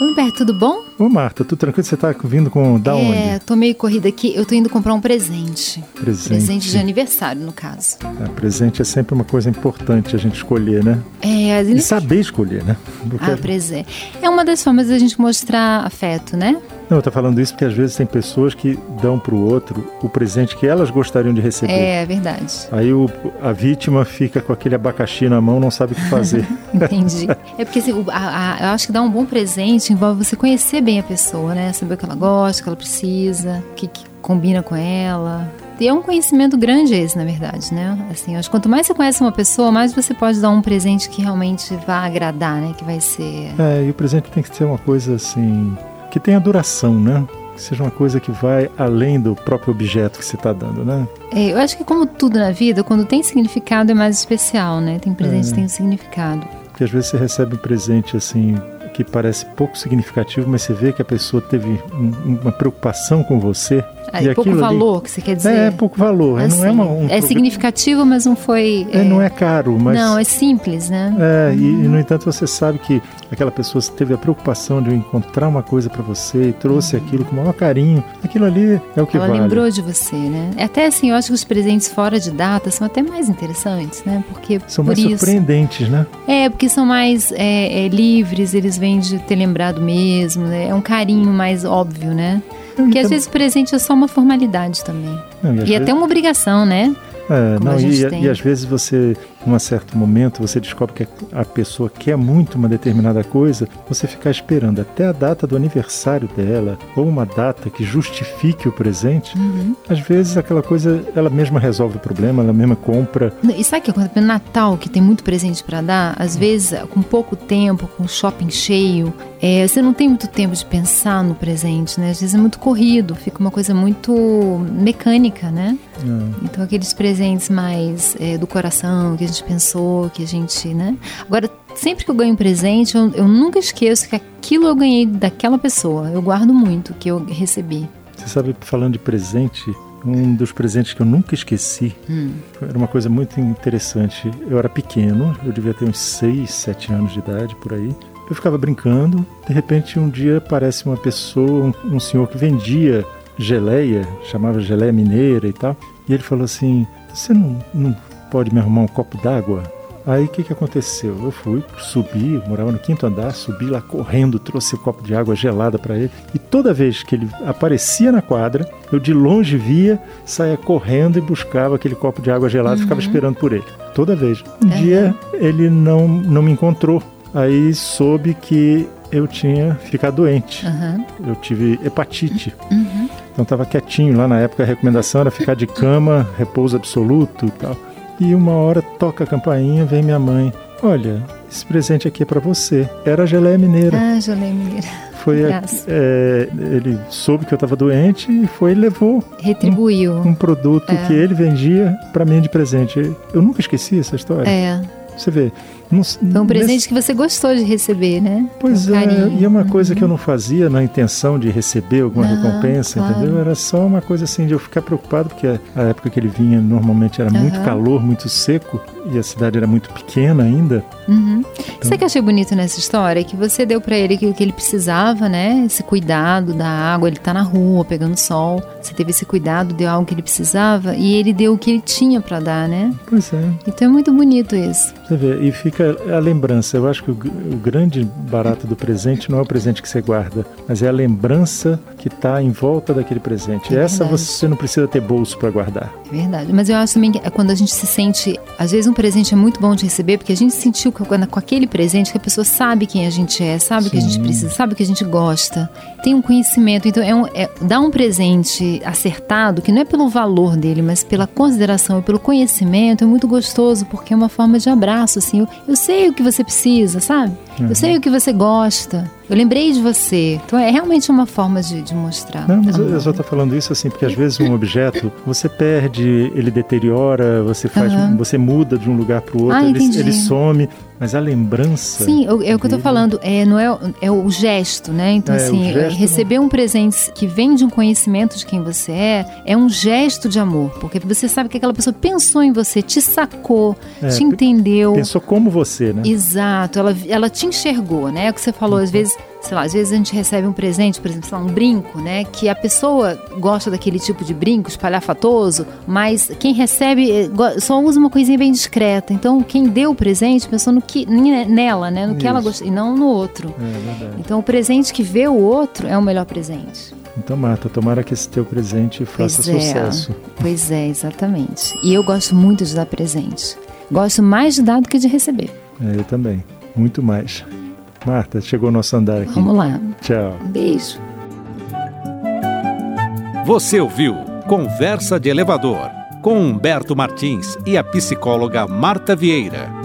Humberto, tudo bom? Ô, Marta, tudo tranquilo? Você tá vindo com da onde? É, tô meio corrida aqui. Eu tô indo comprar um presente. Presente. Presente de aniversário, no caso. É, presente é sempre uma coisa importante a gente escolher, né? É, E saber escolher, né? Porque Ah, presente. É uma das formas da gente mostrar afeto, né? Não, eu tô falando isso porque às vezes tem pessoas que dão pro outro o presente que elas gostariam de receber. É verdade. Aí o, a vítima fica com aquele abacaxi na mão, não sabe o que fazer. Entendi. É porque assim, o- a- a- eu acho que dar um bom presente envolve você conhecer bem a pessoa, né? Saber o que ela gosta, o que ela precisa, o que, que combina com ela. E é um conhecimento grande esse, na verdade, né? Assim, eu acho que quanto mais você conhece uma pessoa, mais você pode dar um presente que realmente vá agradar, né? Que vai ser. é, e o presente tem que ser uma coisa assim que tenha duração, né? Que seja uma coisa que vai além do próprio objeto que você está dando, né? É, eu acho que como tudo na vida, quando tem significado é mais especial, né? Tem presente É. tem um significado. Porque às vezes você recebe um presente assim que parece pouco significativo, mas você vê que a pessoa teve um- uma preocupação com você. Ah, e pouco aquilo ali- valor, que você quer dizer. É, é pouco valor. Assim, não é uma, um é significativo, mas não foi. É, não é caro, mas. Não, é simples, né? É, e, e, no entanto você sabe que aquela pessoa teve a preocupação de encontrar uma coisa para você e trouxe aquilo com o maior carinho. Aquilo ali é o que Ela vale. lembrou de você, né? Até assim, eu acho que os presentes fora de data são até mais interessantes, né? Porque São por mais isso. surpreendentes, né? É, porque são mais é, é, livres, eles vêm de ter lembrado mesmo, né? É um carinho mais óbvio, né? Porque às Então- vezes presente é só uma formalidade também. Não, às E vezes- até uma obrigação, né? É, não, e, tem. e às vezes você, num certo momento, você descobre que a pessoa quer muito uma determinada coisa, você ficar esperando até a data do aniversário dela, ou uma data que justifique o presente, Uhum. às vezes aquela coisa, ela mesma resolve o problema, ela mesma compra. E sabe o que acontece? No Natal, que tem muito presente pra dar, às vezes, com pouco tempo, com shopping cheio, é, você não tem muito tempo de pensar no presente, né? Às vezes é muito corrido, fica uma coisa muito mecânica, né? Ah, Então, aqueles presentes mais é, do coração, que gente pensou, que a gente, né? Agora, sempre que eu ganho um presente, eu, eu nunca esqueço que aquilo eu ganhei daquela pessoa. Eu guardo muito o que eu recebi. Você sabe, falando de presente, um dos presentes que eu nunca esqueci Hum. era uma coisa muito interessante. Eu era pequeno, eu devia ter uns 6, 7 anos de idade por aí. Eu ficava brincando, de repente um dia aparece uma pessoa, um, um senhor que vendia geleia, chamava geleia mineira e tal, e ele falou assim: Você não, não pode me arrumar um copo d'água? Aí o que, que aconteceu? Eu fui, subi, morava no quinto andar, subi lá correndo, trouxe o copo de água gelada para ele. E toda vez que ele aparecia na quadra, eu de longe via, saía correndo e buscava aquele copo de água gelada e ficava esperando por ele. Toda vez. Um dia ele não, não me encontrou. Aí soube que eu tinha ficado doente. Aham. Eu tive hepatite. Uhum. Então estava quietinho lá na época, a recomendação era ficar de cama, repouso absoluto e tal. E uma hora toca a campainha, vem minha mãe. Olha, esse presente aqui é para você. Era a geleia mineira. Ah, Jolene Mineira. Foi a- é, ele soube que eu estava doente e foi e levou Retribuiu. um produto É. que ele vendia para mim de presente. Eu nunca esqueci essa história. É. Você vê. Não, Foi um presente que você gostou de receber, né? Pois Com é, carinho. e é uma coisa que eu não fazia na intenção de receber alguma recompensa, claro. entendeu? Era só uma coisa assim de eu ficar preocupado, porque a época que ele vinha normalmente era muito Aham. calor, muito seco, e a cidade era muito pequena ainda. Uhum. Sabe o que eu achei bonito nessa história? Que você deu pra ele o que ele precisava, né? Esse cuidado da água, ele tá na rua pegando sol. Você teve esse cuidado, deu algo que ele precisava e ele deu o que ele tinha pra dar, né? Pois é, Então é muito bonito isso. você vê, e fica a lembrança. Eu acho que o, o grande barato do presente não é o presente que você guarda, mas é a lembrança que está em volta daquele presente. É Essa verdade. você não precisa ter bolso para guardar. É verdade. Mas eu acho também que é quando a gente se sente. Às vezes um presente é muito bom de receber, porque a gente sentiu que com aquele presente que a pessoa sabe quem a gente é, sabe o que a gente precisa, sabe o que a gente gosta, tem um conhecimento. Então, é, um, é dar um presente acertado, que não é pelo valor dele, mas pela consideração e pelo conhecimento, é muito gostoso, porque é uma forma de abraço, assim. Eu, eu sei o que você precisa, sabe? Uhum. Eu sei o que você gosta. Eu lembrei de você. Então, é realmente uma forma de, de mostrar. Não, mas eu, amor. eu só estou falando isso assim, porque às vezes um objeto você perde, ele deteriora, você faz, Aham. você muda de um lugar para o outro, Ah, ele, ele some, mas a lembrança. Sim, é o que eu dele- falando, é, não é, o- é o gesto, né? Então, É, assim, gesto receber um presente que vem de um conhecimento de quem você é, é um gesto de amor. Porque você sabe que aquela pessoa pensou em você, te sacou, É, te entendeu. Pensou como você, né? Exato, ela, ela te enxergou, né? O que você falou, às vezes, sei lá, às vezes a gente recebe um presente, por exemplo, sei lá, um brinco, né? Que a pessoa gosta daquele tipo de brinco, espalhafatoso, mas quem recebe eh, só usa uma coisinha bem discreta. Então, quem deu o presente pensou no que, nela, né? No que ela gosta, e não no outro. É verdade. Então, o presente que vê o outro é o melhor presente. Então, Marta, tomara que esse teu presente faça pois é, sucesso. Pois é, exatamente. E eu gosto muito de dar presente. Gosto mais de dar do que de receber. É, eu também. Muito mais. Marta, chegou o nosso andar aqui. Vamos lá. Tchau. Beijo. Você ouviu Conversa de Elevador com Humberto Martins e a psicóloga Marta Vieira.